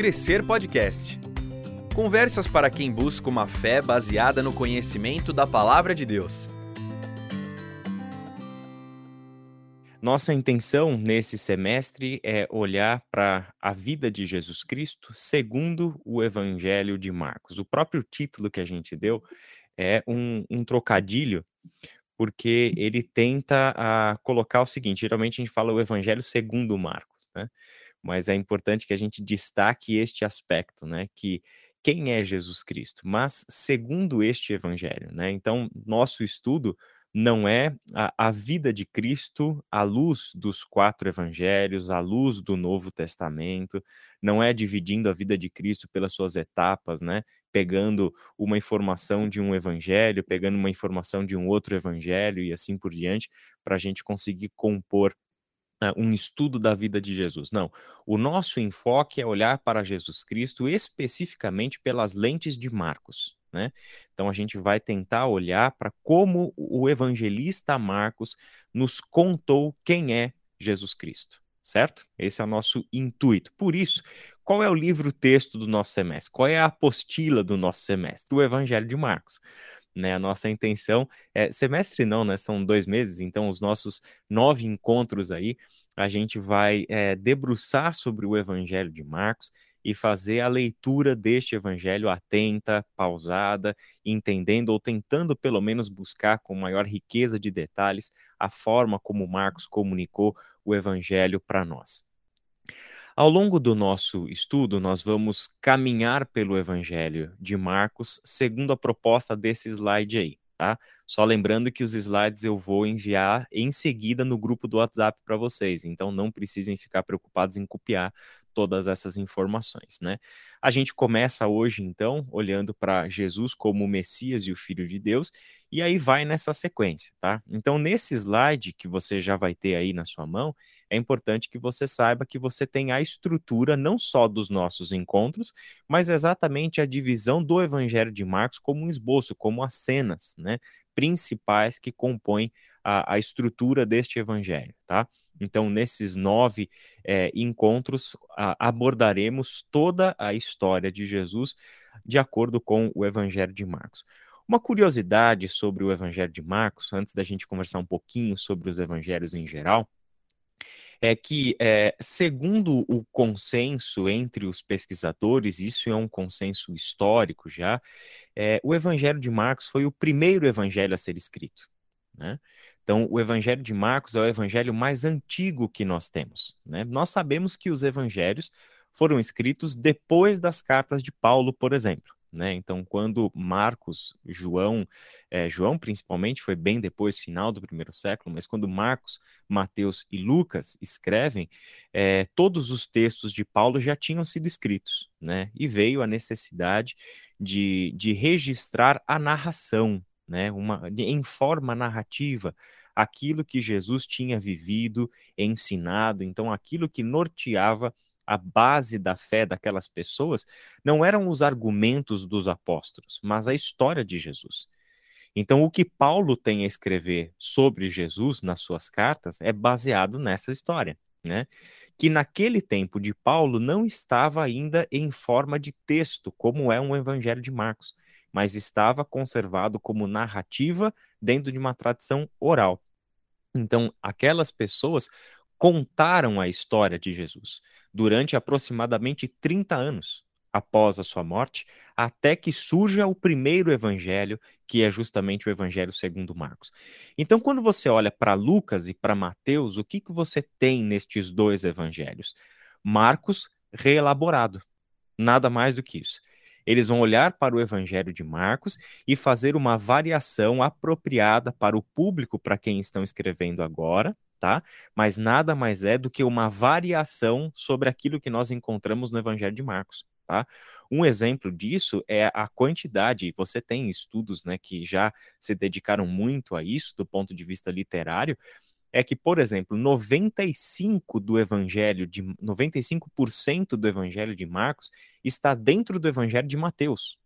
Crescer Podcast. Conversas para quem busca uma fé baseada no conhecimento da palavra de Deus. Nossa intenção nesse semestre é olhar para a vida de Jesus Cristo segundo o Evangelho de Marcos. O próprio título que a gente deu é um, um trocadilho, porque ele tenta a, colocar o seguinte: geralmente a gente fala o Evangelho segundo Marcos, né? Mas é importante que a gente destaque este aspecto, né? Que quem é Jesus Cristo, mas segundo este Evangelho, né? Então, nosso estudo não é a, a, vida de Cristo à luz dos quatro evangelhos, à luz do Novo Testamento, não é dividindo a vida de Cristo pelas suas etapas, né? Pegando uma informação de um evangelho, pegando uma informação de um outro evangelho e assim por diante, para a gente conseguir compor um estudo da vida de Jesus. Não. O nosso enfoque é olhar para Jesus Cristo especificamente pelas lentes de Marcos. Né? Então a gente vai tentar olhar para como o evangelista Marcos nos contou quem é Jesus Cristo, certo? Esse é o nosso intuito. Por isso, qual é o livro-texto do nosso semestre? Qual é a apostila do nosso semestre? O Evangelho de Marcos. Né, a nossa intenção é semestre não, né? São dois meses, então os nossos nove encontros aí a gente vai é, debruçar sobre o Evangelho de Marcos e fazer a leitura deste evangelho atenta, pausada, entendendo ou tentando pelo menos buscar com maior riqueza de detalhes a forma como Marcos comunicou o evangelho para nós. Ao longo do nosso estudo, nós vamos caminhar pelo evangelho de Marcos segundo a proposta desse slide aí. Tá? Só lembrando que os slides eu vou enviar em seguida no grupo do WhatsApp para vocês, então não precisem ficar preocupados em copiar todas essas informações, né? A gente começa hoje, então, olhando para Jesus como o Messias e o Filho de Deus, e aí vai nessa sequência, tá? Então, nesse slide que você já vai ter aí na sua mão, é importante que você saiba que você tem a estrutura não só dos nossos encontros, mas exatamente a divisão do Evangelho de Marcos como um esboço, como as cenas, né? Principais que compõem a, a estrutura deste Evangelho, tá? Então, nesses nove é, encontros, a, abordaremos toda a história de Jesus de acordo com o Evangelho de Marcos. Uma curiosidade sobre o Evangelho de Marcos, antes da gente conversar um pouquinho sobre os evangelhos em geral, é que, é, segundo o consenso entre os pesquisadores, isso é um consenso histórico já, é, o Evangelho de Marcos foi o primeiro evangelho a ser escrito. Né? Então, o Evangelho de Marcos é o evangelho mais antigo que nós temos. Né? Nós sabemos que os evangelhos foram escritos depois das cartas de Paulo, por exemplo. Né? Então, quando Marcos, João, é, João principalmente, foi bem depois, final do primeiro século, mas quando Marcos, Mateus e Lucas escrevem, é, todos os textos de Paulo já tinham sido escritos, né? E veio a necessidade de, de registrar a narração, né, uma, em forma narrativa, aquilo que Jesus tinha vivido, ensinado, então aquilo que norteava a base da fé daquelas pessoas não eram os argumentos dos apóstolos, mas a história de Jesus. Então, o que Paulo tem a escrever sobre Jesus nas suas cartas é baseado nessa história, né? Que naquele tempo de Paulo não estava ainda em forma de texto, como é um evangelho de Marcos mas estava conservado como narrativa dentro de uma tradição oral. Então, aquelas pessoas contaram a história de Jesus durante aproximadamente 30 anos após a sua morte, até que surja o primeiro evangelho, que é justamente o evangelho segundo Marcos. Então, quando você olha para Lucas e para Mateus, o que, que você tem nestes dois evangelhos? Marcos reelaborado. Nada mais do que isso. Eles vão olhar para o Evangelho de Marcos e fazer uma variação apropriada para o público para quem estão escrevendo agora, tá? Mas nada mais é do que uma variação sobre aquilo que nós encontramos no Evangelho de Marcos, tá? Um exemplo disso é a quantidade, você tem estudos, né, que já se dedicaram muito a isso do ponto de vista literário, é que, por exemplo, 95 do evangelho de 95% do evangelho de Marcos está dentro do evangelho de Mateus.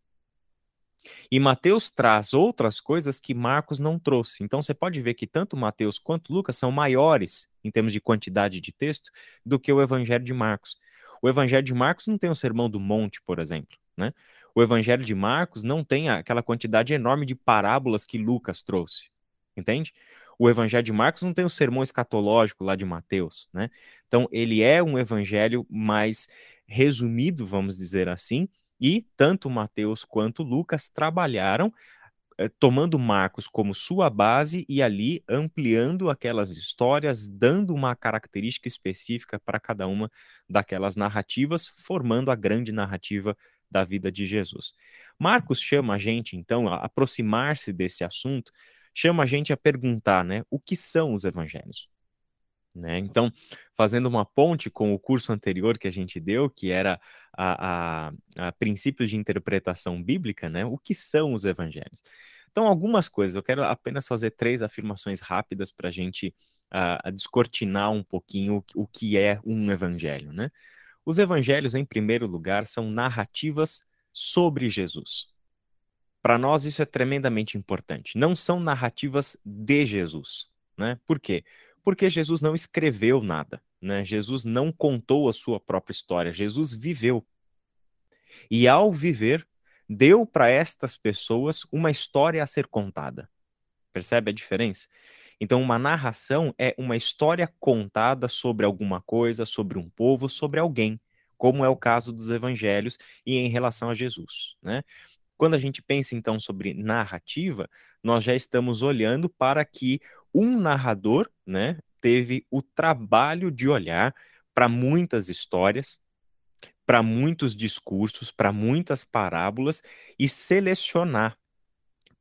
E Mateus traz outras coisas que Marcos não trouxe. Então você pode ver que tanto Mateus quanto Lucas são maiores em termos de quantidade de texto do que o evangelho de Marcos. O Evangelho de Marcos não tem o Sermão do Monte, por exemplo, né? O Evangelho de Marcos não tem aquela quantidade enorme de parábolas que Lucas trouxe, entende? O Evangelho de Marcos não tem o sermão escatológico lá de Mateus, né? Então, ele é um evangelho mais resumido, vamos dizer assim, e tanto Mateus quanto Lucas trabalharam eh, tomando Marcos como sua base e ali ampliando aquelas histórias, dando uma característica específica para cada uma daquelas narrativas, formando a grande narrativa da vida de Jesus. Marcos chama a gente, então, a aproximar-se desse assunto, chama a gente a perguntar, né, o que são os evangelhos? Né? Então, fazendo uma ponte com o curso anterior que a gente deu, que era a, a, a princípios de interpretação bíblica, né? O que são os evangelhos? Então, algumas coisas. Eu quero apenas fazer três afirmações rápidas para a gente uh, descortinar um pouquinho o, o que é um evangelho, né? Os evangelhos, em primeiro lugar, são narrativas sobre Jesus. Para nós, isso é tremendamente importante. Não são narrativas de Jesus. Né? Por quê? Porque Jesus não escreveu nada. Né? Jesus não contou a sua própria história, Jesus viveu. E ao viver, deu para estas pessoas uma história a ser contada. Percebe a diferença? Então, uma narração é uma história contada sobre alguma coisa, sobre um povo, sobre alguém, como é o caso dos evangelhos e em relação a Jesus. Né? Quando a gente pensa então sobre narrativa, nós já estamos olhando para que um narrador, né, teve o trabalho de olhar para muitas histórias, para muitos discursos, para muitas parábolas e selecionar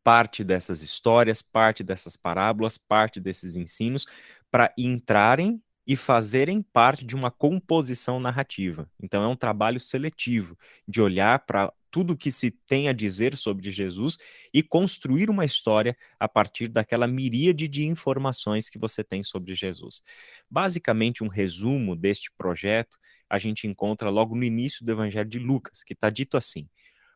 parte dessas histórias, parte dessas parábolas, parte desses ensinos para entrarem e fazerem parte de uma composição narrativa. Então é um trabalho seletivo de olhar para tudo o que se tem a dizer sobre Jesus e construir uma história a partir daquela miríade de informações que você tem sobre Jesus. Basicamente, um resumo deste projeto a gente encontra logo no início do Evangelho de Lucas, que está dito assim: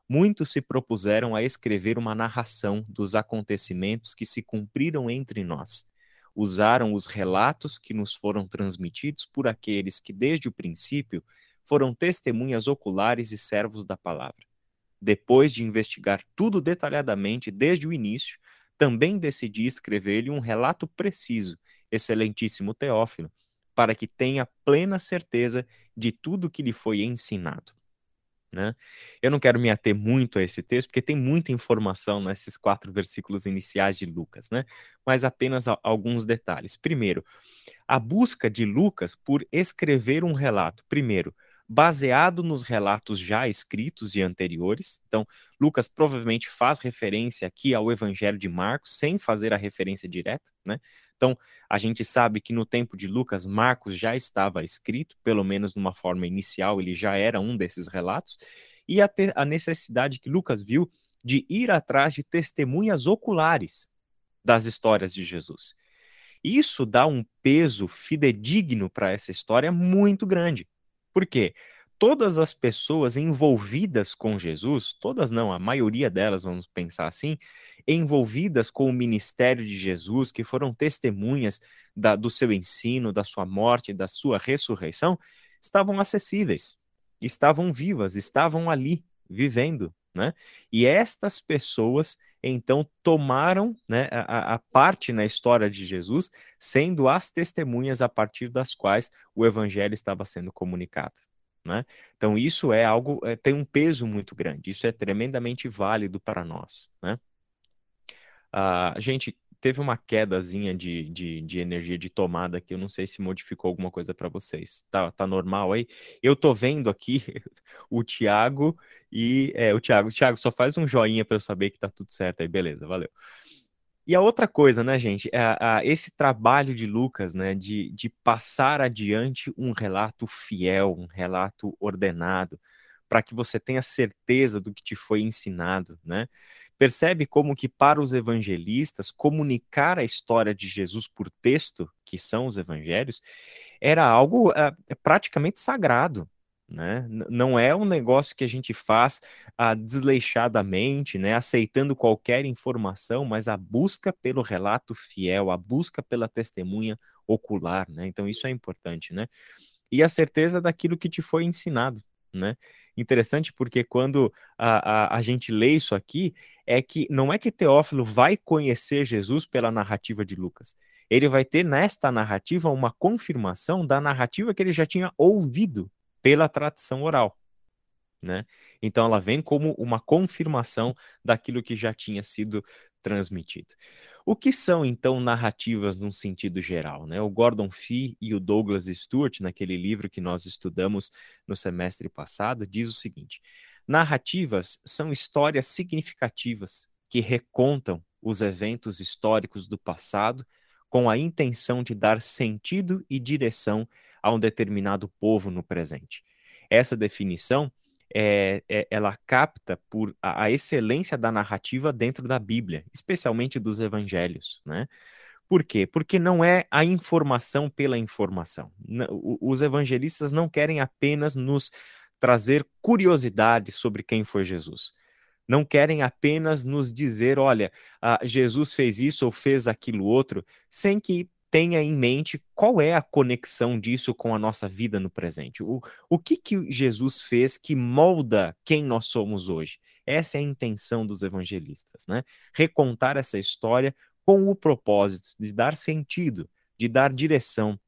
Muitos se propuseram a escrever uma narração dos acontecimentos que se cumpriram entre nós. Usaram os relatos que nos foram transmitidos por aqueles que, desde o princípio, foram testemunhas oculares e servos da palavra depois de investigar tudo detalhadamente desde o início, também decidi escrever-lhe um relato preciso, excelentíssimo Teófilo, para que tenha plena certeza de tudo que lhe foi ensinado. Né? Eu não quero me ater muito a esse texto, porque tem muita informação nesses quatro versículos iniciais de Lucas, né? mas apenas alguns detalhes. Primeiro, a busca de Lucas por escrever um relato, primeiro, baseado nos relatos já escritos e anteriores. Então, Lucas provavelmente faz referência aqui ao Evangelho de Marcos, sem fazer a referência direta, né? Então, a gente sabe que no tempo de Lucas, Marcos já estava escrito, pelo menos numa forma inicial, ele já era um desses relatos, e a, a necessidade que Lucas viu de ir atrás de testemunhas oculares das histórias de Jesus. Isso dá um peso fidedigno para essa história muito grande. Por quê? Todas as pessoas envolvidas com Jesus, todas não, a maioria delas, vamos pensar assim, envolvidas com o ministério de Jesus, que foram testemunhas da, do seu ensino, da sua morte, da sua ressurreição, estavam acessíveis, estavam vivas, estavam ali, vivendo, né? E estas pessoas então tomaram né, a, a, parte na história de Jesus, sendo as testemunhas a partir das quais o evangelho estava sendo comunicado. Né? Então, isso é algo, é, tem um peso muito grande, isso é tremendamente válido para nós. Né? A uh, gente, teve uma quedazinha de, de, de, energia de tomada que eu não sei se modificou alguma coisa para vocês. Tá, tá normal aí? Eu tô vendo aqui o Thiago e é, o Thiago, Thiago, só faz um joinha para eu saber que tá tudo certo aí, beleza, valeu. E a outra coisa, né, gente, é, esse trabalho de Lucas, né, de, de passar adiante um relato fiel, um relato ordenado, para que você tenha certeza do que te foi ensinado, né? Percebe como que para os evangelistas comunicar a história de Jesus por texto, que são os evangelhos, era algo é, praticamente sagrado. Né? Não é um negócio que a gente faz ah, desleixadamente, né? aceitando qualquer informação, mas a busca pelo relato fiel, a busca pela testemunha ocular. Né? Então, isso é importante. Né? e a certeza daquilo que te foi ensinado, né? Interessante porque quando a, a, a gente lê isso aqui, é que não é que Teófilo vai conhecer Jesus pela narrativa de Lucas. Ele vai ter nesta narrativa uma confirmação da narrativa que ele já tinha ouvido pela tradição oral. Né? Então ela vem como uma confirmação daquilo que já tinha sido transmitido. O que são então narrativas num sentido geral? Né? O Gordon Fee e o Douglas Stewart, naquele livro que nós estudamos no semestre passado, diz o seguinte: narrativas são histórias significativas que recontam os eventos históricos do passado com a intenção de dar sentido e direção a um determinado povo no presente. Essa definição é, é, ela capta por a, a, excelência da narrativa dentro da Bíblia, especialmente dos evangelhos, né? Por quê? Porque não é a informação pela informação. Os evangelistas não querem apenas nos trazer curiosidade sobre quem foi Jesus. Não querem apenas nos dizer, olha, ah, Jesus fez isso ou fez aquilo outro, sem que tenha em mente qual é a conexão disso com a nossa vida no presente. O, o que, que Jesus fez que molda quem nós somos hoje? Essa é a intenção dos evangelistas, né? Recontar essa história com o propósito de dar sentido, de dar direção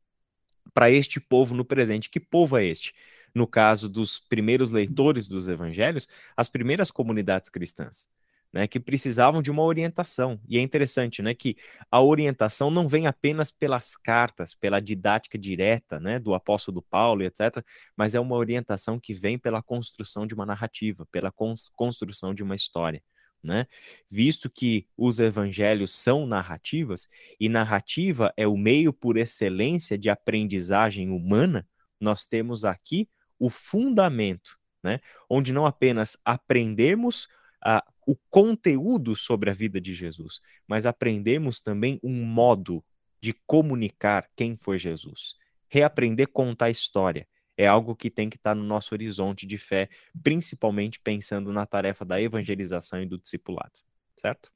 para este povo no presente. Que povo é este? No caso dos primeiros leitores dos evangelhos, as primeiras comunidades cristãs né, que precisavam de uma orientação. E é interessante, né, que a orientação não vem apenas pelas cartas, pela didática direta, né, do apóstolo Paulo, etc., mas é uma orientação que vem pela construção de uma narrativa, pela construção de uma história. Né? Visto que os evangelhos são narrativas, e narrativa é o meio por excelência de aprendizagem humana, nós temos aqui o fundamento, né? onde não apenas aprendemos o conteúdo sobre a vida de Jesus, mas aprendemos também um modo de comunicar quem foi Jesus. Reaprender a contar a história é algo que tem que estar no nosso horizonte de fé, principalmente pensando na tarefa da evangelização e do discipulado, certo?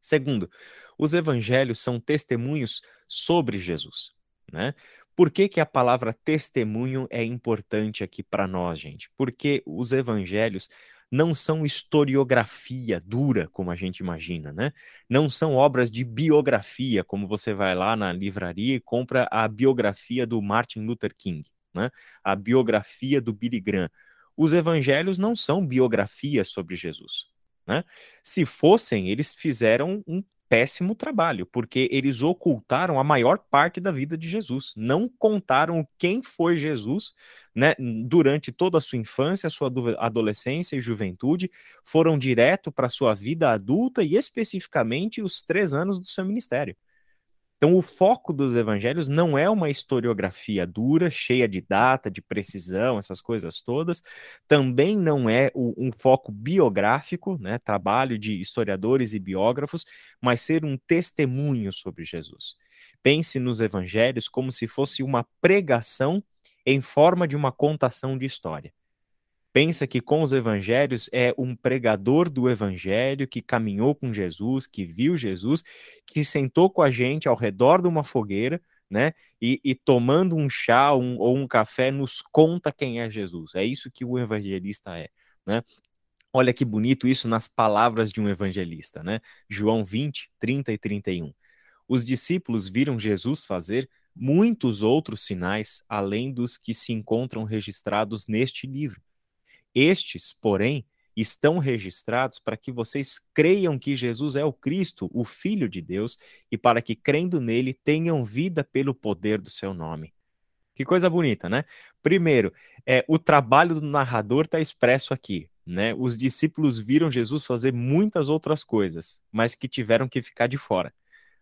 Segundo, os evangelhos são testemunhos sobre Jesus, né? Por que, que a palavra testemunho é importante aqui para nós, gente? Porque os evangelhos não são historiografia dura, como a gente imagina, né? Não são obras de biografia, como você vai lá na livraria e compra a biografia do Martin Luther King, né? A biografia do Billy Graham. Os evangelhos não são biografias sobre Jesus, né? Se fossem, eles fizeram um péssimo trabalho, porque eles ocultaram a maior parte da vida de Jesus, não contaram quem foi Jesus, né, durante toda a sua infância, sua adolescência e juventude, foram direto para sua vida adulta e especificamente os três anos do seu ministério. Então, o foco dos evangelhos não é uma historiografia dura, cheia de data, de precisão, essas coisas todas. Também não é um foco biográfico, né, trabalho de historiadores e biógrafos, mas ser um testemunho sobre Jesus. Pense nos evangelhos como se fosse uma pregação em forma de uma contação de história pensa que com os evangelhos é um pregador do evangelho que caminhou com Jesus, que viu Jesus, que sentou com a gente ao redor de uma fogueira, né? E, e tomando um chá um, ou um café nos conta quem é Jesus. É isso que o evangelista é, né? Olha que bonito isso nas palavras de um evangelista, né? João 20, 30 e 31. Os discípulos viram Jesus fazer muitos outros sinais além dos que se encontram registrados neste livro. Estes, porém, estão registrados para que vocês creiam que Jesus é o Cristo, o Filho de Deus, e para que, crendo nele, tenham vida pelo poder do seu nome. Que coisa bonita, né? Primeiro, é, o trabalho do narrador está expresso aqui. Né? Os discípulos viram Jesus fazer muitas outras coisas, mas que tiveram que ficar de fora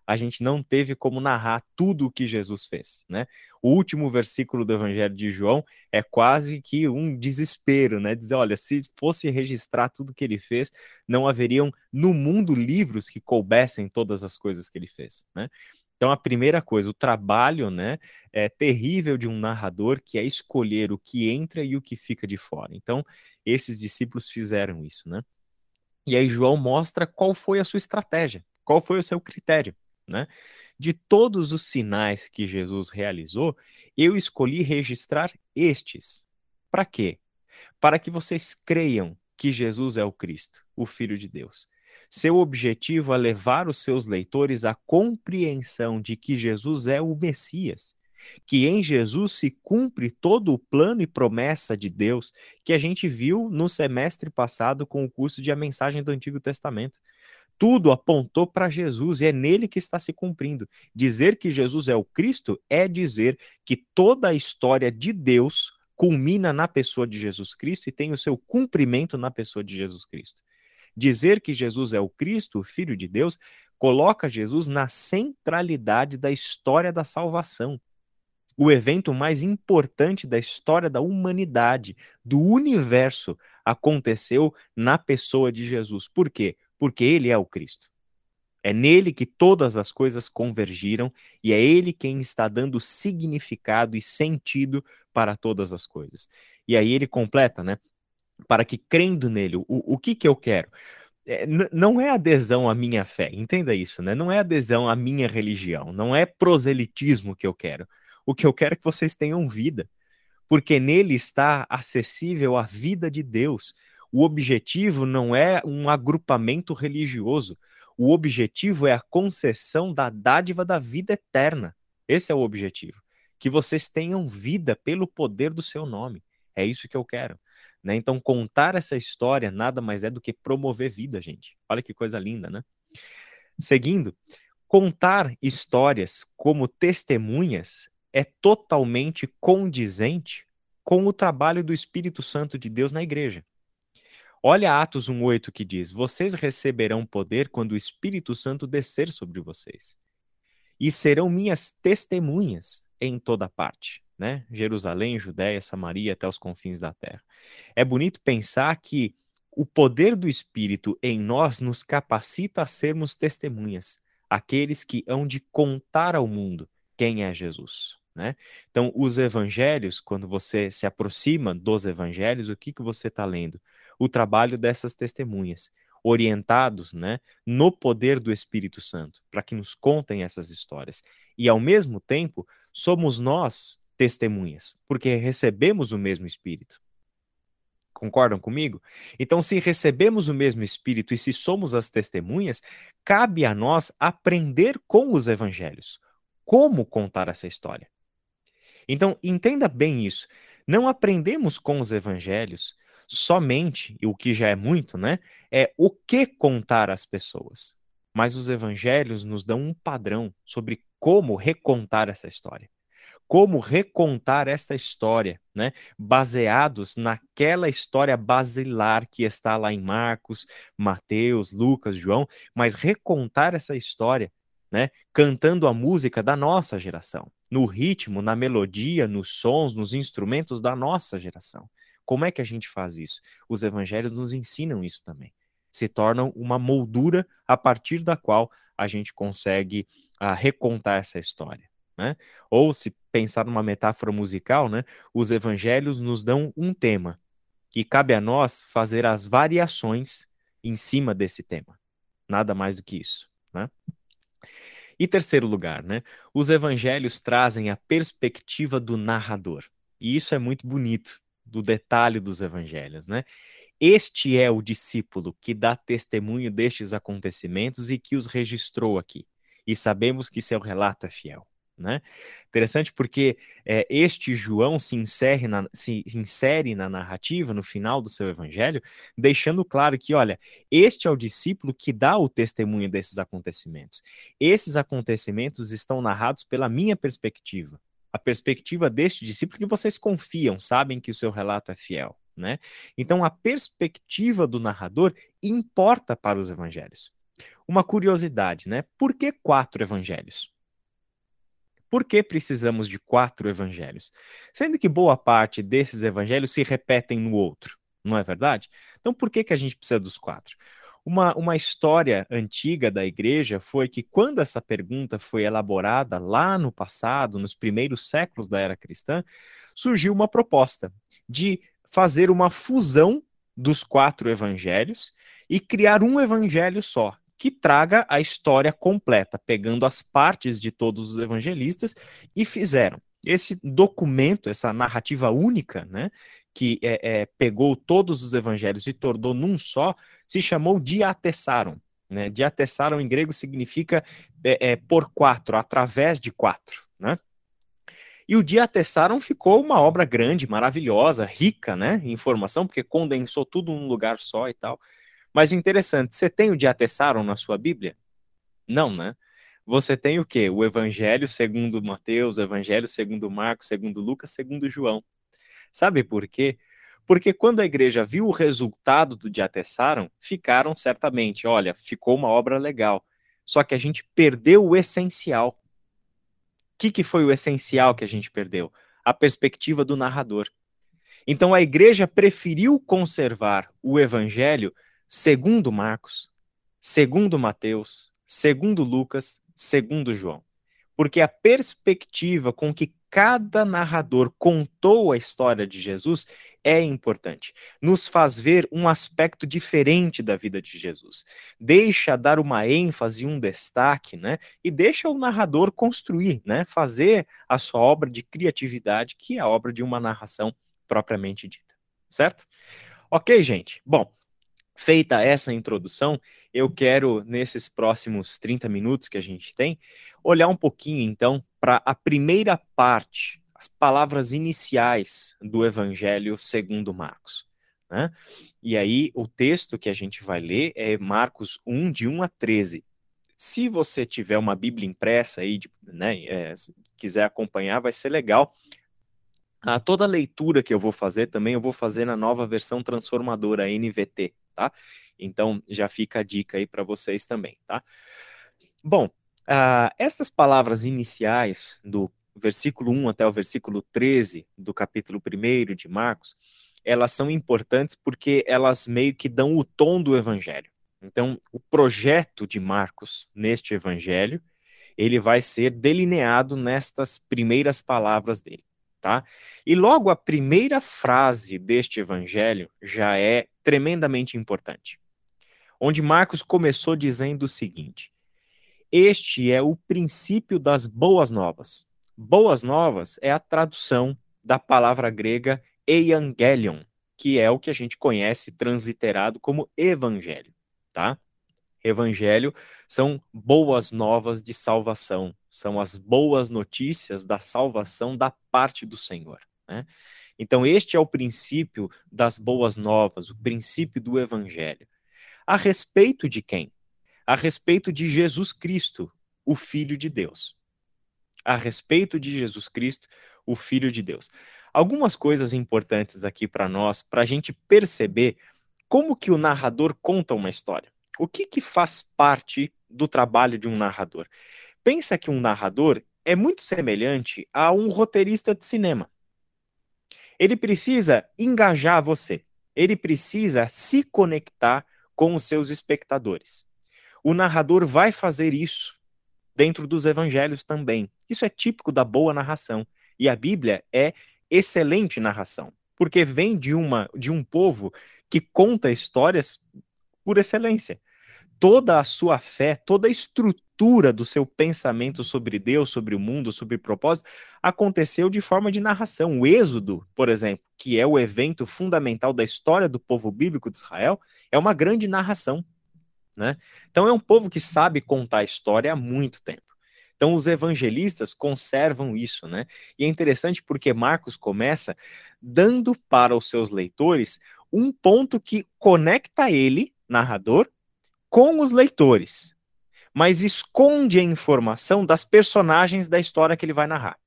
a gente não teve como narrar tudo o que Jesus fez, né? O último versículo do Evangelho de João é quase que um desespero, né? Dizer, olha, se fosse registrar tudo que ele fez, não haveriam no mundo livros que coubessem todas as coisas que ele fez, né? Então, a primeira coisa, o trabalho né, é terrível de um narrador, que é escolher o que entra e o que fica de fora. Então, esses discípulos fizeram isso, né? E aí, João mostra qual foi a sua estratégia, qual foi o seu critério né? de todos os sinais que Jesus realizou, eu escolhi registrar estes. Para quê? Para que vocês creiam que Jesus é o Cristo, o Filho de Deus. Seu objetivo é levar os seus leitores à compreensão de que Jesus é o Messias, que em Jesus se cumpre todo o plano e promessa de Deus que a gente viu no semestre passado com o curso de A Mensagem do Antigo Testamento. Tudo apontou para Jesus e é nele que está se cumprindo. Dizer que Jesus é o Cristo é dizer que toda a história de Deus culmina na pessoa de Jesus Cristo e tem o seu cumprimento na pessoa de Jesus Cristo. Dizer que Jesus é o Cristo, o Filho de Deus, coloca Jesus na centralidade da história da salvação. O evento mais importante da história da humanidade, do universo, aconteceu na pessoa de Jesus. Por quê? Porque ele é o Cristo. É nele que todas as coisas convergiram e é ele quem está dando significado e sentido para todas as coisas. E aí ele completa, né? Para que crendo nele, o, o que que eu quero? É, não é adesão à minha fé, entenda isso, né? Não é adesão à minha religião, não é proselitismo que eu quero. O que eu quero é que vocês tenham vida, porque nele está acessível a vida de Deus. O objetivo não é um agrupamento religioso. O objetivo é a concessão da dádiva da vida eterna. Esse é o objetivo. Que vocês tenham vida pelo poder do seu nome. É isso que eu quero. Né? Então, contar essa história nada mais é do que promover vida, gente. Olha que coisa linda, né? Seguindo, contar histórias como testemunhas é totalmente condizente com o trabalho do Espírito Santo de Deus na igreja. Olha Atos 1:8 que diz: "Vocês receberão poder quando o Espírito Santo descer sobre vocês, e serão minhas testemunhas em toda parte." Né? Jerusalém, Judéia, Samaria, até os confins da terra. É bonito pensar que o poder do Espírito em nós nos capacita a sermos testemunhas, aqueles que hão de contar ao mundo quem é Jesus. Né? Então, os evangelhos, quando você se aproxima dos evangelhos, o que, que você está lendo? O trabalho dessas testemunhas, orientados né, no poder do Espírito Santo, para que nos contem essas histórias. E, ao mesmo tempo, somos nós testemunhas, porque recebemos o mesmo Espírito. Concordam comigo? Então, se recebemos o mesmo Espírito e se somos as testemunhas, cabe a nós aprender com os evangelhos como contar essa história. Então, entenda bem isso. Não aprendemos com os evangelhos somente, e o que já é muito, né? É o que contar às pessoas. Mas os evangelhos nos dão um padrão sobre como recontar essa história. Como recontar esta história, né? Baseados naquela história basilar que está lá em Marcos, Mateus, Lucas, João, mas recontar essa história, né? Cantando a música da nossa geração, no ritmo, na melodia, nos sons, nos instrumentos da nossa geração. Como é que a gente faz isso? Os evangelhos nos ensinam isso também. Se tornam uma moldura a partir da qual a gente consegue uh, recontar essa história. Né? Ou se pensar numa metáfora musical, né, os evangelhos nos dão um tema e cabe a nós fazer as variações em cima desse tema. Nada mais do que isso. Né? E terceiro lugar, né, os evangelhos trazem a perspectiva do narrador. E isso é muito bonito do detalhe dos evangelhos, né? Este é o discípulo que dá testemunho destes acontecimentos e que os registrou aqui. E sabemos que seu relato é fiel. Né? Interessante porque é, este João se insere, na, se insere na narrativa, no final do seu evangelho, deixando claro que, olha, este é o discípulo que dá o testemunho desses acontecimentos. Esses acontecimentos estão narrados pela minha perspectiva a perspectiva deste discípulo que vocês confiam, sabem que o seu relato é fiel, né? Então a perspectiva do narrador importa para os evangelhos. Uma curiosidade, né? Por que quatro evangelhos? Por que precisamos de quatro evangelhos? Sendo que boa parte desses evangelhos se repetem no outro, não é verdade? Então por que, que a gente precisa dos quatro? Uma, uma história antiga da igreja foi que, quando essa pergunta foi elaborada lá no passado, nos primeiros séculos da era cristã, surgiu uma proposta de fazer uma fusão dos quatro evangelhos e criar um evangelho só, que traga a história completa, pegando as partes de todos os evangelistas e fizeram. Esse documento, essa narrativa única, né, que é, é, pegou todos os evangelhos e tornou num só, se chamou Diatessaron. Né? Diatessaron em grego significa é, é, por quatro, através de quatro. Né? E o Diatessaron ficou uma obra grande, maravilhosa, rica né, em informação, porque condensou tudo num lugar só e tal. Mas interessante, você tem o Diatessaron na sua Bíblia? Não, né? Você tem o quê? O Evangelho segundo Mateus, o Evangelho segundo Marcos, segundo Lucas, segundo João. Sabe por quê? Porque quando a igreja viu o resultado do Diatessaron, ficaram certamente, olha, ficou uma obra legal. Só que a gente perdeu o essencial que, que foi o essencial que a gente perdeu? A perspectiva do narrador. Então a igreja preferiu conservar o evangelho segundo Marcos, segundo Mateus, segundo Lucas, segundo João. Porque a perspectiva com que cada narrador contou a história de Jesus é importante. Nos faz ver um aspecto diferente da vida de Jesus. Deixa dar uma ênfase, um destaque, né? E deixa o narrador construir, né? Fazer a sua obra de criatividade, que é a obra de uma narração propriamente dita. Certo? Ok, gente? Bom, feita essa introdução, eu quero, nesses próximos 30 minutos que a gente tem, olhar um pouquinho, então, para a primeira parte as palavras iniciais do Evangelho segundo Marcos. Né? E aí, o texto que a gente vai ler é Marcos 1, de 1 a 13. Se você tiver uma Bíblia impressa aí, né, é, quiser acompanhar, vai ser legal. Ah, toda a leitura que eu vou fazer também eu vou fazer na nova versão transformadora NVT, tá? Então já fica a dica aí para vocês também, tá? Bom, ah, estas palavras iniciais do versículo 1 até o versículo 13 do capítulo 1 de Marcos, elas são importantes porque elas meio que dão o tom do evangelho. Então, o projeto de Marcos neste evangelho, ele vai ser delineado nestas primeiras palavras dele, tá? E logo a primeira frase deste evangelho já é tremendamente importante. Onde Marcos começou dizendo o seguinte: Este é o princípio das boas novas Boas Novas é a tradução da palavra grega euangelion, que é o que a gente conhece transliterado como evangelho, tá? Evangelho são boas novas de salvação, são as boas notícias da salvação da parte do Senhor, né? Então este é o princípio das boas novas, o princípio do evangelho. A respeito de quem? A respeito de Jesus Cristo, o filho de Deus a respeito de Jesus Cristo, o Filho de Deus. Algumas coisas importantes aqui para nós, para a gente perceber como que o narrador conta uma história. O que, que faz parte do trabalho de um narrador? Pensa que um narrador é muito semelhante a um roteirista de cinema. Ele precisa engajar você. Ele precisa se conectar com os seus espectadores. O narrador vai fazer isso dentro dos evangelhos também. Isso é típico da boa narração. E a Bíblia é excelente narração, porque vem de uma de um povo que conta histórias por excelência. Toda a sua fé, toda a estrutura do seu pensamento sobre Deus, sobre o mundo, sobre propósito, aconteceu de forma de narração. O Êxodo, por exemplo, que é o evento fundamental da história do povo bíblico de Israel, é uma grande narração. Né? Então é um povo que sabe contar história há muito tempo. Então os evangelistas conservam isso, né? E é interessante porque Marcos começa dando para os seus leitores um ponto que conecta ele, narrador, com os leitores, mas esconde a informação das personagens da história que ele vai narrar.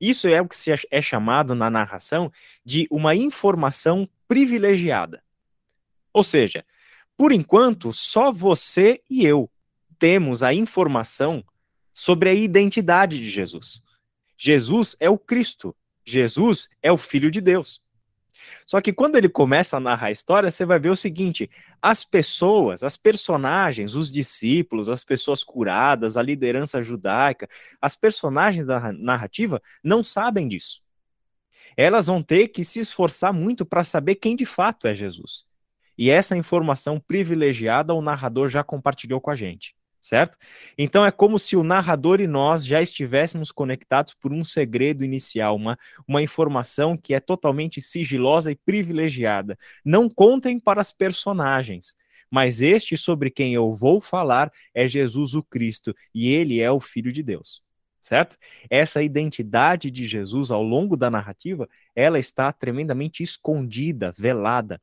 Isso é o que é chamado na narração de uma informação privilegiada. Ou seja, por enquanto, só você e eu temos a informação sobre a identidade de Jesus. Jesus é o Cristo. Jesus é o Filho de Deus. Só que quando ele começa a narrar a história, você vai ver o seguinte: as pessoas, as personagens, os discípulos, as pessoas curadas, a liderança judaica, as personagens da narrativa não sabem disso. Elas vão ter que se esforçar muito para saber quem de fato é Jesus. E essa informação privilegiada o narrador já compartilhou com a gente, certo? Então é como se o narrador e nós já estivéssemos conectados por um segredo inicial, uma, uma informação que é totalmente sigilosa e privilegiada. Não contem para as personagens, mas este sobre quem eu vou falar é Jesus o Cristo, e ele é o Filho de Deus certo? Essa identidade de Jesus ao longo da narrativa, ela está tremendamente escondida, velada.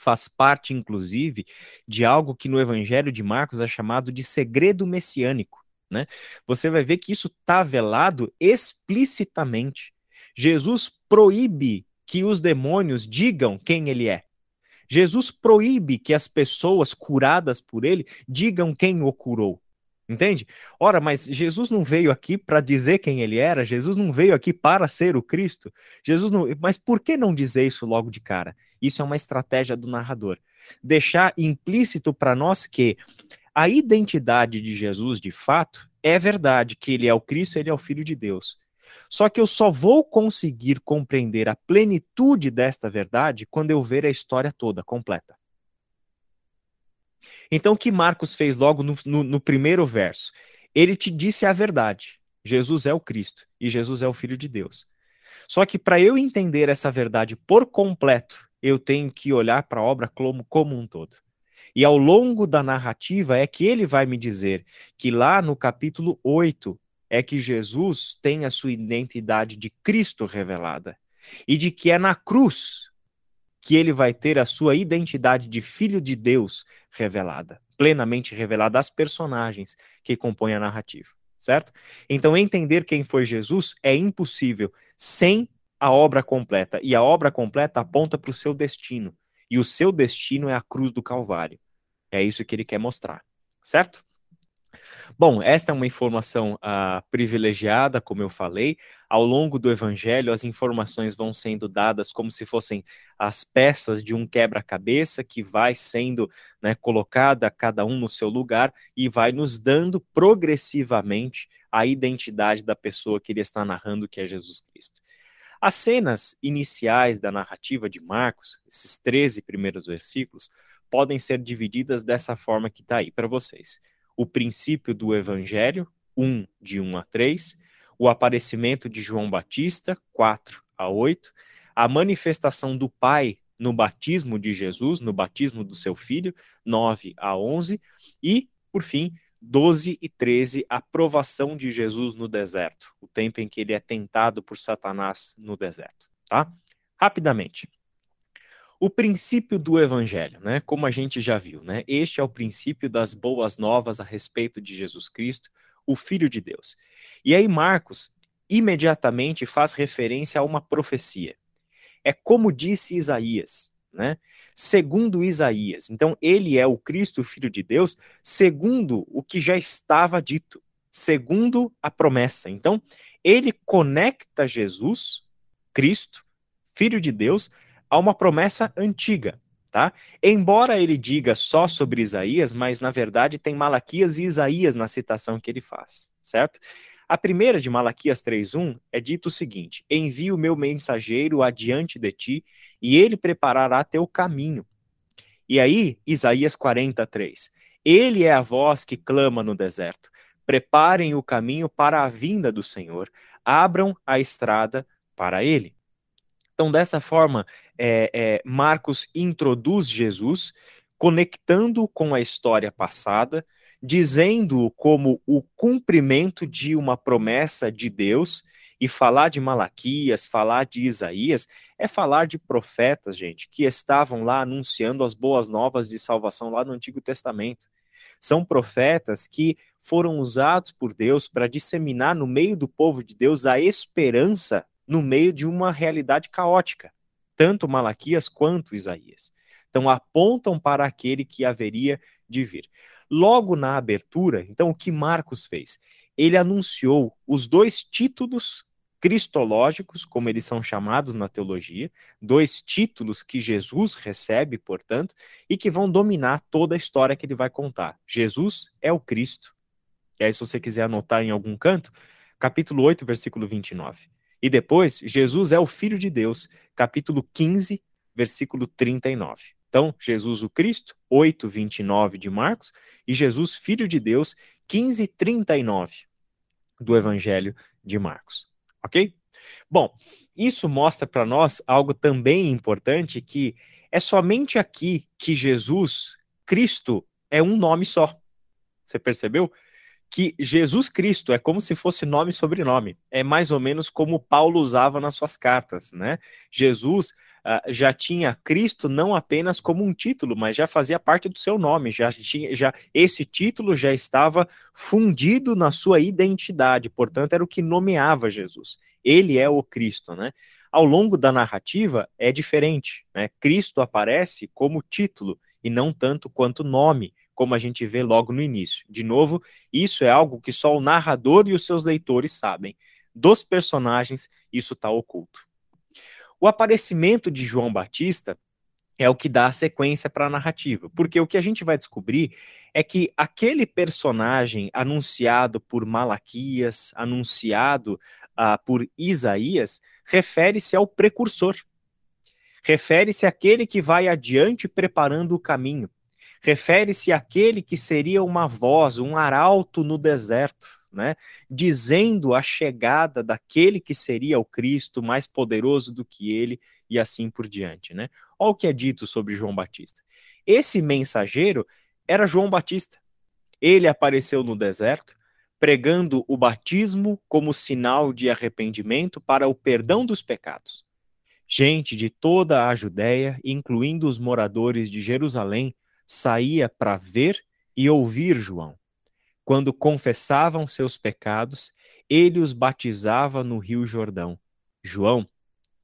Faz parte, inclusive, de algo que no Evangelho de Marcos é chamado de segredo messiânico. Né? Você vai ver que isso está velado explicitamente. Jesus proíbe que os demônios digam quem ele é. Jesus proíbe que as pessoas curadas por ele digam quem o curou. Entende? Ora, mas Jesus não veio aqui para dizer quem ele era, Jesus não veio aqui para ser o Cristo. Jesus não, mas por que não dizer isso logo de cara? Isso é uma estratégia do narrador. Deixar implícito para nós que a identidade de Jesus, de fato, é verdade, que ele é o Cristo, ele é o filho de Deus. Só que eu só vou conseguir compreender a plenitude desta verdade quando eu ver a história toda completa. Então, o que Marcos fez logo no, no, no primeiro verso? Ele te disse a verdade. Jesus é o Cristo e Jesus é o Filho de Deus. Só que para eu entender essa verdade por completo, eu tenho que olhar para a obra como, como um todo. E ao longo da narrativa é que ele vai me dizer que lá no capítulo 8 é que Jesus tem a sua identidade de Cristo revelada. E de que é na cruz que ele vai ter a sua identidade de filho de Deus revelada, plenamente revelada às personagens que compõem a narrativa, certo? Então, entender quem foi Jesus é impossível sem a obra completa, e a obra completa aponta para o seu destino, e o seu destino é a cruz do Calvário. É isso que ele quer mostrar, certo? Bom, esta é uma informação uh, privilegiada, como eu falei. Ao longo do evangelho, as informações vão sendo dadas como se fossem as peças de um quebra-cabeça que vai sendo né, colocada cada um no seu lugar e vai nos dando progressivamente a identidade da pessoa que ele está narrando, que é Jesus Cristo. As cenas iniciais da narrativa de Marcos, esses 13 primeiros versículos, podem ser divididas dessa forma que está aí para vocês o princípio do Evangelho, 1, de 1 a 3, o aparecimento de João Batista, 4 a 8, a manifestação do Pai no batismo de Jesus, no batismo do seu filho, 9 a 11, e, por fim, 12 e 13, a provação de Jesus no deserto, o tempo em que ele é tentado por Satanás no deserto, tá? Rapidamente. O princípio do evangelho, né? Como a gente já viu, né? Este é o princípio das boas novas a respeito de Jesus Cristo, o Filho de Deus. E aí Marcos imediatamente faz referência a uma profecia. É como disse Isaías, né? Segundo Isaías. Então, ele é o Cristo, Filho de Deus, segundo o que já estava dito, segundo a promessa. Então, ele conecta Jesus, Cristo, Filho de Deus, a uma promessa antiga, tá? Embora ele diga só sobre Isaías, mas na verdade tem Malaquias e Isaías na citação que ele faz, certo? A primeira de Malaquias 3:1 é dito o seguinte: Envio o meu mensageiro adiante de ti, e ele preparará teu caminho. E aí, Isaías 43. Ele é a voz que clama no deserto. Preparem o caminho para a vinda do Senhor, abram a estrada para ele. Então, dessa forma, é, é, Marcos introduz Jesus, conectando com a história passada, dizendo como o cumprimento de uma promessa de Deus, e falar de Malaquias, falar de Isaías, é falar de profetas, gente, que estavam lá anunciando as boas novas de salvação lá no Antigo Testamento. São profetas que foram usados por Deus para disseminar no meio do povo de Deus a esperança no meio de uma realidade caótica, tanto Malaquias quanto Isaías. Então apontam para aquele que haveria de vir. Logo na abertura, então o que Marcos fez? Ele anunciou os dois títulos cristológicos, como eles são chamados na teologia, dois títulos que Jesus recebe, portanto, e que vão dominar toda a história que ele vai contar. Jesus é o Cristo. E aí, se você quiser anotar em algum canto, capítulo 8, versículo 29. E depois, Jesus é o Filho de Deus, capítulo 15, versículo 39. Então, Jesus o Cristo, 8, 29 de Marcos, e Jesus, Filho de Deus, 15, 39 do Evangelho de Marcos. Ok? Bom, isso mostra para nós algo também importante que é somente aqui que Jesus Cristo é um nome só. Você percebeu? Que Jesus Cristo é como se fosse nome e sobrenome. É mais ou menos como Paulo usava nas suas cartas, né? Jesus uh, já tinha Cristo não apenas como um título, mas já fazia parte do seu nome. Já tinha, já esse título já estava fundido na sua identidade. Portanto, era o que nomeava Jesus. Ele é o Cristo, né? Ao longo da narrativa é diferente, né? Cristo aparece como título e não tanto quanto nome como a gente vê logo no início. De novo, isso é algo que só o narrador e os seus leitores sabem. Dos personagens, isso está oculto. O aparecimento de João Batista é o que dá a sequência para a narrativa, porque o que a gente vai descobrir é que aquele personagem anunciado por Malaquias, anunciado uh, por Isaías, refere-se ao precursor. Refere-se àquele que vai adiante preparando o caminho refere-se àquele que seria uma voz, um arauto no deserto, né? Dizendo a chegada daquele que seria o Cristo mais poderoso do que ele e assim por diante, né? Olha o que é dito sobre João Batista. Esse mensageiro era João Batista. Ele apareceu no deserto, pregando o batismo como sinal de arrependimento para o perdão dos pecados. Gente de toda a Judéia, incluindo os moradores de Jerusalém, saía para ver e ouvir João. Quando confessavam seus pecados, ele os batizava no Rio Jordão. João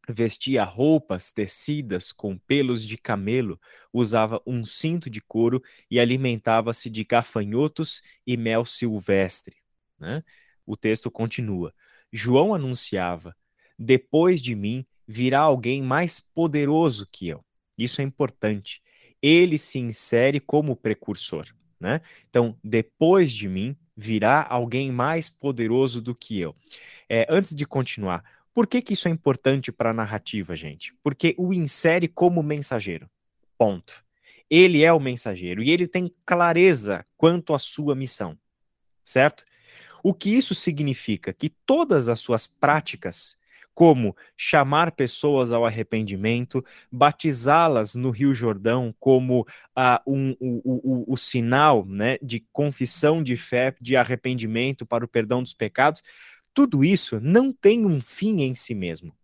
vestia roupas tecidas com pelos de camelo, usava um cinto de couro e alimentava-se de gafanhotos e mel silvestre. Né? O texto continua. João anunciava: Depois de mim virá alguém mais poderoso que eu. Isso é importante ele se insere como precursor. Né? Então, depois de mim virá alguém mais poderoso do que eu. É, antes de continuar, por que, que isso é importante para a narrativa, gente? Porque o insere como mensageiro. Ponto. Ele é o mensageiro e ele tem clareza quanto à sua missão, certo? O que isso significa? Que todas as suas práticas como chamar pessoas ao arrependimento, batizá-las no Rio Jordão como uh, um, o, o, o sinal né, de confissão de fé, de arrependimento para o perdão dos pecados, tudo isso não tem um fim em si mesmo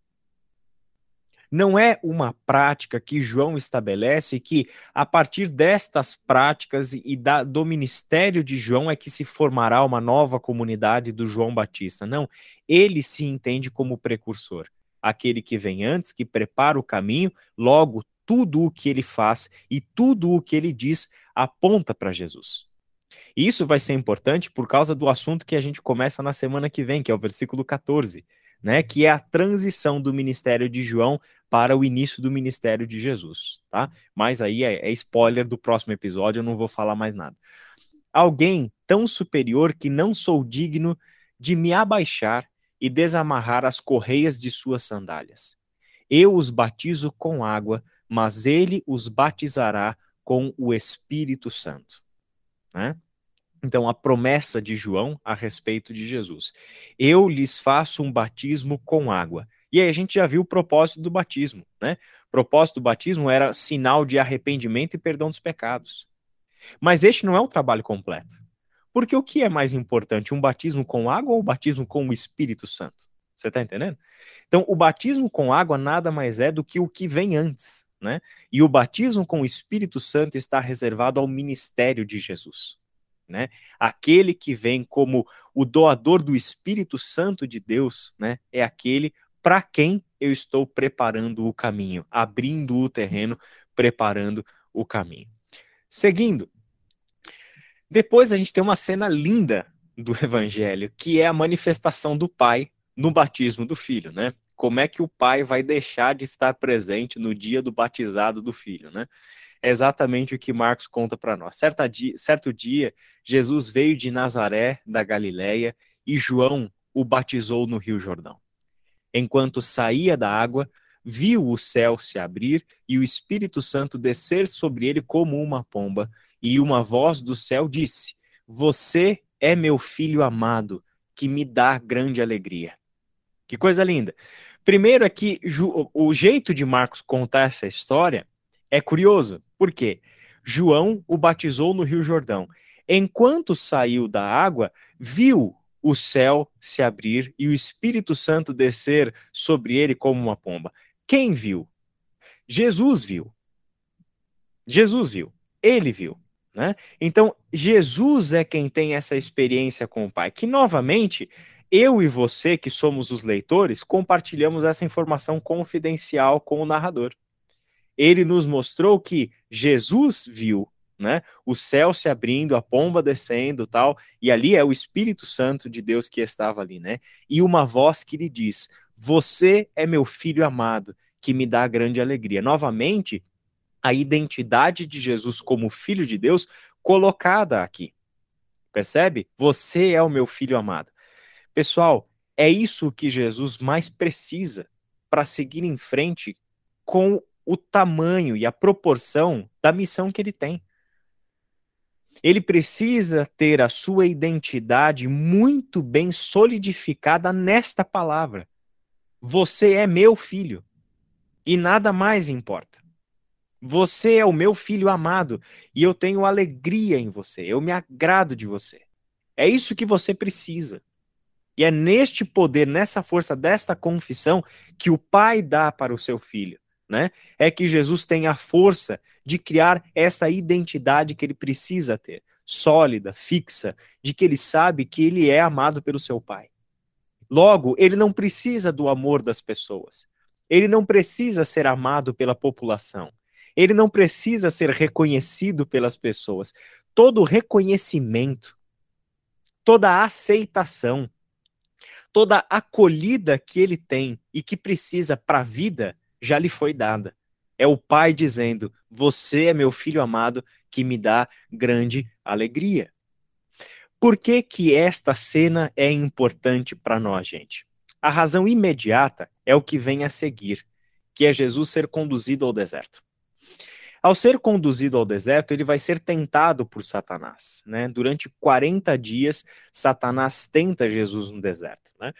não é uma prática que João estabelece que a partir destas práticas e da, do ministério de João é que se formará uma nova comunidade do João Batista. Não, ele se entende como precursor, aquele que vem antes, que prepara o caminho, logo tudo o que ele faz e tudo o que ele diz aponta para Jesus. Isso vai ser importante por causa do assunto que a gente começa na semana que vem, que é o versículo 14 né, que é a transição do ministério de João para o início do ministério de Jesus, tá? Mas aí é, é spoiler do próximo episódio, eu não vou falar mais nada. Alguém tão superior que não sou digno de me abaixar e desamarrar as correias de suas sandálias. Eu os batizo com água, mas ele os batizará com o Espírito Santo. Né? Então, a promessa de João a respeito de Jesus. Eu lhes faço um batismo com água. E aí a gente já viu o propósito do batismo, né? O propósito do batismo era sinal de arrependimento e perdão dos pecados. Mas este não é o trabalho completo. Porque o que é mais importante, um batismo com água ou o batismo com o Espírito Santo? Você está entendendo? Então, o batismo com água nada mais é do que o que vem antes, né? E o batismo com o Espírito Santo está reservado ao ministério de Jesus né? Aquele que vem como o doador do Espírito Santo de Deus, né? É aquele para quem eu estou preparando o caminho, abrindo o terreno, preparando o caminho. Seguindo, depois a gente tem uma cena linda do Evangelho, que é a manifestação do Pai no batismo do filho, né? Como é que o pai vai deixar de estar presente no dia do batizado do filho, né? é exatamente o que Marcos conta para nós. Certa dia, certo dia, Jesus veio de Nazaré, da Galiléia, e João o batizou no Rio Jordão. Enquanto saía da água, viu o céu se abrir e o Espírito Santo descer sobre ele como uma pomba, e uma voz do céu disse: Você é meu filho amado, que me dá grande alegria. Que coisa linda. Primeiro é que o jeito de Marcos contar essa história é curioso. Por quê? João o batizou no Rio Jordão. Enquanto saiu da água, viu o céu se abrir e o Espírito Santo descer sobre ele como uma pomba. Quem viu? Jesus viu. Jesus viu. Ele viu. Né? Então, Jesus é quem tem essa experiência com o Pai, que novamente eu e você, que somos os leitores, compartilhamos essa informação confidencial com o narrador. Ele nos mostrou que Jesus viu né? O céu se abrindo, a pomba descendo, tal, e ali é o Espírito Santo de Deus que estava ali, né? E uma voz que lhe diz: "Você é meu filho amado, que me dá grande alegria". Novamente, a identidade de Jesus como filho de Deus colocada aqui. Percebe? Você é o meu filho amado. Pessoal, é isso que Jesus mais precisa para seguir em frente com o tamanho e a proporção da missão que ele tem. Ele precisa ter a sua identidade muito bem solidificada nesta palavra. Você é meu filho e nada mais importa. Você é o meu filho amado e eu tenho alegria em você, eu me agrado de você. É isso que você precisa. E é neste poder, nessa força desta confissão que o Pai dá para o seu filho, né? É que Jesus tem a força de criar essa identidade que ele precisa ter, sólida, fixa, de que ele sabe que ele é amado pelo seu Pai. Logo, ele não precisa do amor das pessoas. Ele não precisa ser amado pela população. Ele não precisa ser reconhecido pelas pessoas. Todo reconhecimento, toda aceitação, toda acolhida que ele tem e que precisa para a vida já lhe foi dada. É o pai dizendo: Você é meu filho amado que me dá grande alegria. Por que, que esta cena é importante para nós, gente? A razão imediata é o que vem a seguir, que é Jesus ser conduzido ao deserto. Ao ser conduzido ao deserto, ele vai ser tentado por Satanás. Né? Durante 40 dias, Satanás tenta Jesus no deserto. Né?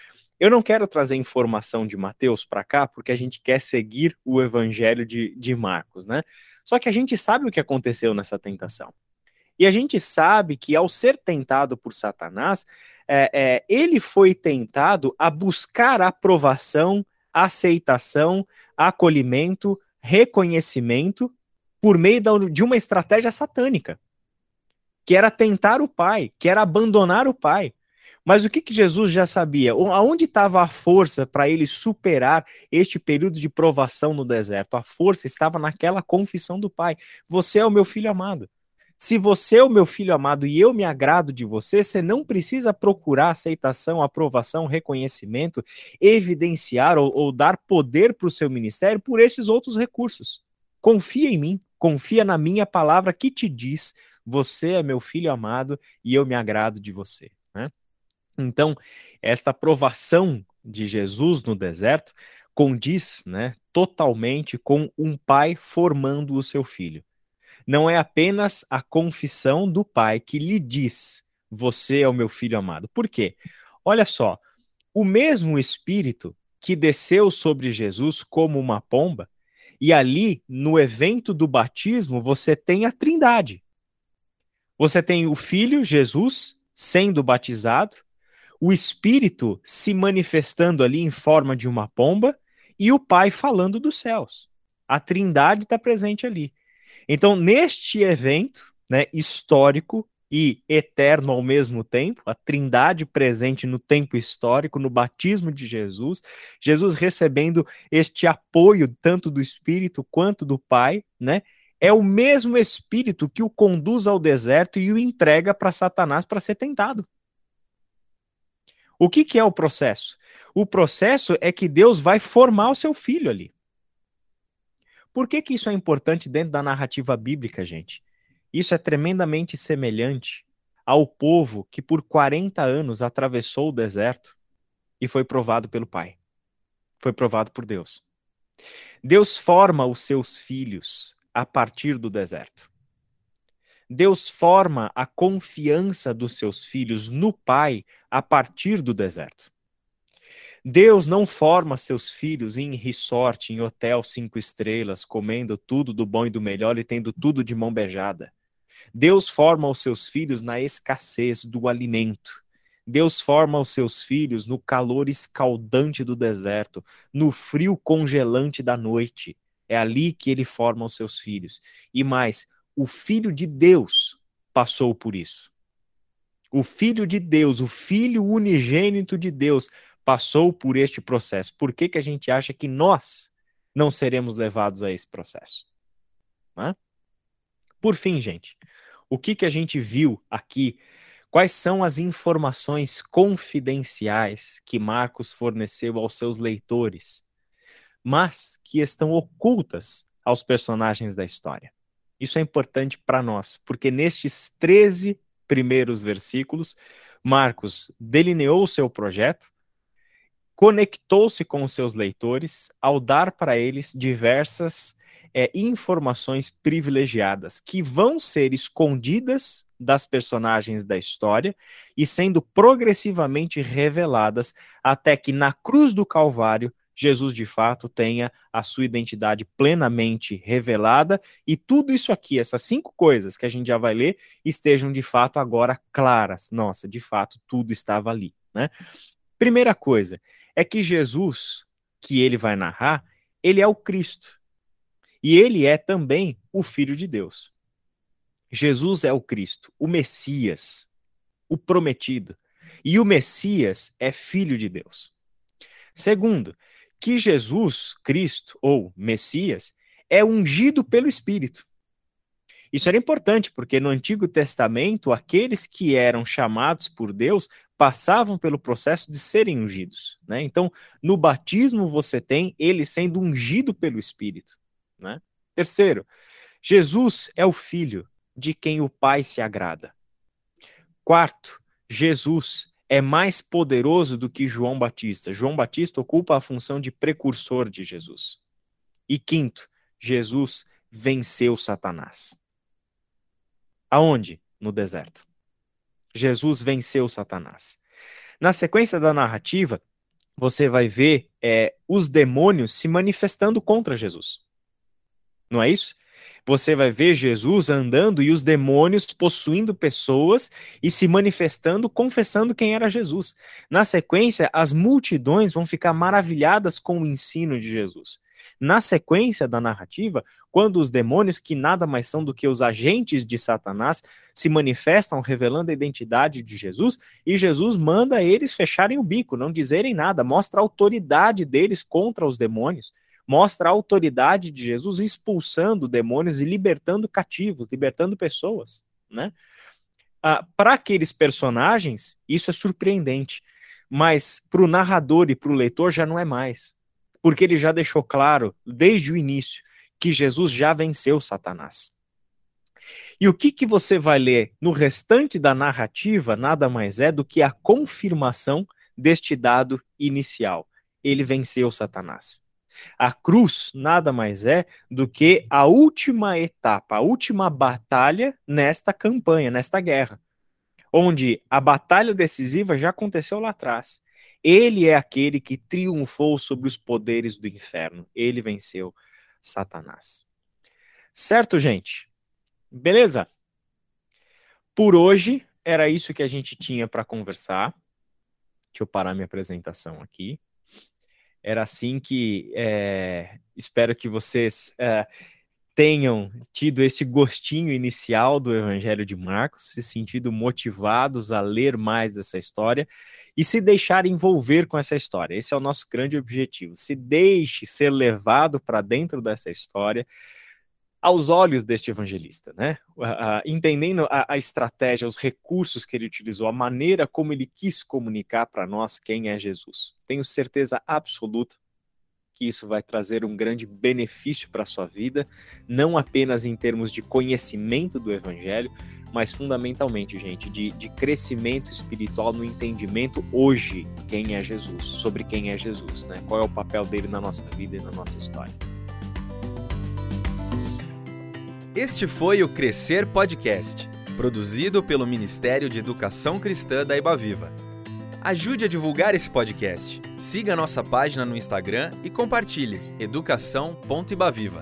Eu não quero trazer informação de Mateus para cá, porque a gente quer seguir o evangelho de, de Marcos. Né? Só que a gente sabe o que aconteceu nessa tentação. E a gente sabe que, ao ser tentado por Satanás, é, é, ele foi tentado a buscar aprovação, aceitação, acolhimento, reconhecimento por meio de uma estratégia satânica, que era tentar o pai, que era abandonar o pai. Mas o que, que Jesus já sabia? Aonde estava a força para ele superar este período de provação no deserto? A força estava naquela confissão do pai: Você é o meu filho amado. Se você é o meu filho amado e eu me agrado de você, você não precisa procurar aceitação, aprovação, reconhecimento, evidenciar ou, ou dar poder para o seu ministério por esses outros recursos. Confia em mim, confia na minha palavra que te diz: você é meu filho amado e eu me agrado de você. Então, esta aprovação de Jesus no deserto condiz né, totalmente com um pai formando o seu filho. Não é apenas a confissão do pai que lhe diz: Você é o meu filho amado. Por quê? Olha só, o mesmo Espírito que desceu sobre Jesus como uma pomba e ali, no evento do batismo, você tem a Trindade. Você tem o Filho, Jesus, sendo batizado, o Espírito se manifestando ali em forma de uma pomba e o Pai falando dos céus. A Trindade está presente ali. Então, neste evento né, histórico, e eterno ao mesmo tempo, a trindade presente no tempo histórico, no batismo de Jesus, Jesus recebendo este apoio tanto do Espírito quanto do Pai, né? É o mesmo Espírito que o conduz ao deserto e o entrega para Satanás para ser tentado. O que, que é o processo? O processo é que Deus vai formar o seu filho ali. Por que, que isso é importante dentro da narrativa bíblica, gente? Isso é tremendamente semelhante ao povo que por 40 anos atravessou o deserto e foi provado pelo Pai. Foi provado por Deus. Deus forma os seus filhos a partir do deserto. Deus forma a confiança dos seus filhos no Pai a partir do deserto. Deus não forma seus filhos em resort, em hotel cinco estrelas, comendo tudo do bom e do melhor e tendo tudo de mão beijada. Deus forma os seus filhos na escassez do alimento. Deus forma os seus filhos no calor escaldante do deserto, no frio congelante da noite. É ali que ele forma os seus filhos. E mais, o Filho de Deus passou por isso. O Filho de Deus, o Filho unigênito de Deus, passou por este processo. Por que, que a gente acha que nós não seremos levados a esse processo? Né? Por fim, gente, o que, que a gente viu aqui Quais são as informações confidenciais que Marcos forneceu aos seus leitores, mas que estão ocultas aos personagens da história? Isso é importante para nós, porque nestes 13 primeiros versículos, Marcos delineou o seu projeto, conectou-se com os seus leitores ao dar para eles diversas é, informações privilegiadas que vão ser escondidas das personagens da história e sendo progressivamente reveladas até que na cruz do Calvário Jesus de fato tenha a sua identidade plenamente revelada e tudo isso aqui, essas cinco coisas que a gente já vai ler, estejam de fato agora claras. Nossa, de fato tudo estava ali, né? Primeira coisa é que Jesus, que ele vai narrar, ele é o Cristo. E ele é também o Filho de Deus. Jesus é o Cristo, o Messias, o prometido. E o Messias é filho de Deus. Segundo, que Jesus, Cristo ou Messias, é ungido pelo Espírito. Isso era importante, porque no Antigo Testamento, aqueles que eram chamados por Deus passavam pelo processo de serem ungidos. Né? Então, no batismo, você tem ele sendo ungido pelo Espírito. Né? Terceiro, Jesus é o Filho de quem o Pai se agrada. Quarto, Jesus é mais poderoso do que João Batista. João Batista ocupa a função de precursor de Jesus. E quinto, Jesus venceu Satanás. Aonde? No deserto. Jesus venceu Satanás. Na sequência da narrativa, você vai ver é, os demônios se manifestando contra Jesus. Não é isso? Você vai ver Jesus andando e os demônios possuindo pessoas e se manifestando, confessando quem era Jesus. Na sequência, as multidões vão ficar maravilhadas com o ensino de Jesus. Na sequência da narrativa, quando os demônios, que nada mais são do que os agentes de Satanás, se manifestam revelando a identidade de Jesus, e Jesus manda eles fecharem o bico, não dizerem nada, mostra a autoridade deles contra os demônios mostra a autoridade de Jesus expulsando demônios e libertando cativos, libertando pessoas, né? Ah, para aqueles personagens, isso é surpreendente, mas para o narrador e para o leitor já não é mais, porque ele já deixou claro desde o início que Jesus já venceu Satanás. E o que, que você vai ler no restante da narrativa nada mais é do que a confirmação deste dado inicial. Ele venceu Satanás. A cruz nada mais é do que a última etapa, a última batalha nesta campanha, nesta guerra, onde a batalha decisiva já aconteceu lá atrás. Ele é aquele que triunfou sobre os poderes do inferno. Ele venceu Satanás. Certo, gente? Beleza? Por hoje era isso que a gente tinha para conversar. Deixa eu parar minha apresentação aqui. Era assim que é, espero que vocês é, tenham tido esse gostinho inicial do Evangelho de Marcos, se sentido motivados a ler mais dessa história e se deixar envolver com essa história. Esse é o nosso grande objetivo. Se deixe ser levado para dentro dessa história aos olhos deste evangelista, né? Entendendo a, a, estratégia, os recursos que ele utilizou, a maneira como ele quis comunicar para nós quem é Jesus. Tenho certeza absoluta que isso vai trazer um grande benefício para a sua vida, não apenas em termos de conhecimento do Evangelho, mas fundamentalmente, gente, de, de crescimento espiritual no entendimento hoje quem é Jesus, sobre quem é Jesus, né? Qual é o papel dele na nossa vida e na nossa história. Este foi o Crescer Podcast, produzido pelo Ministério de Educação Cristã da Ibaviva. Ajude a divulgar esse podcast. Siga nossa página no Instagram e compartilhe educação.ibaviva.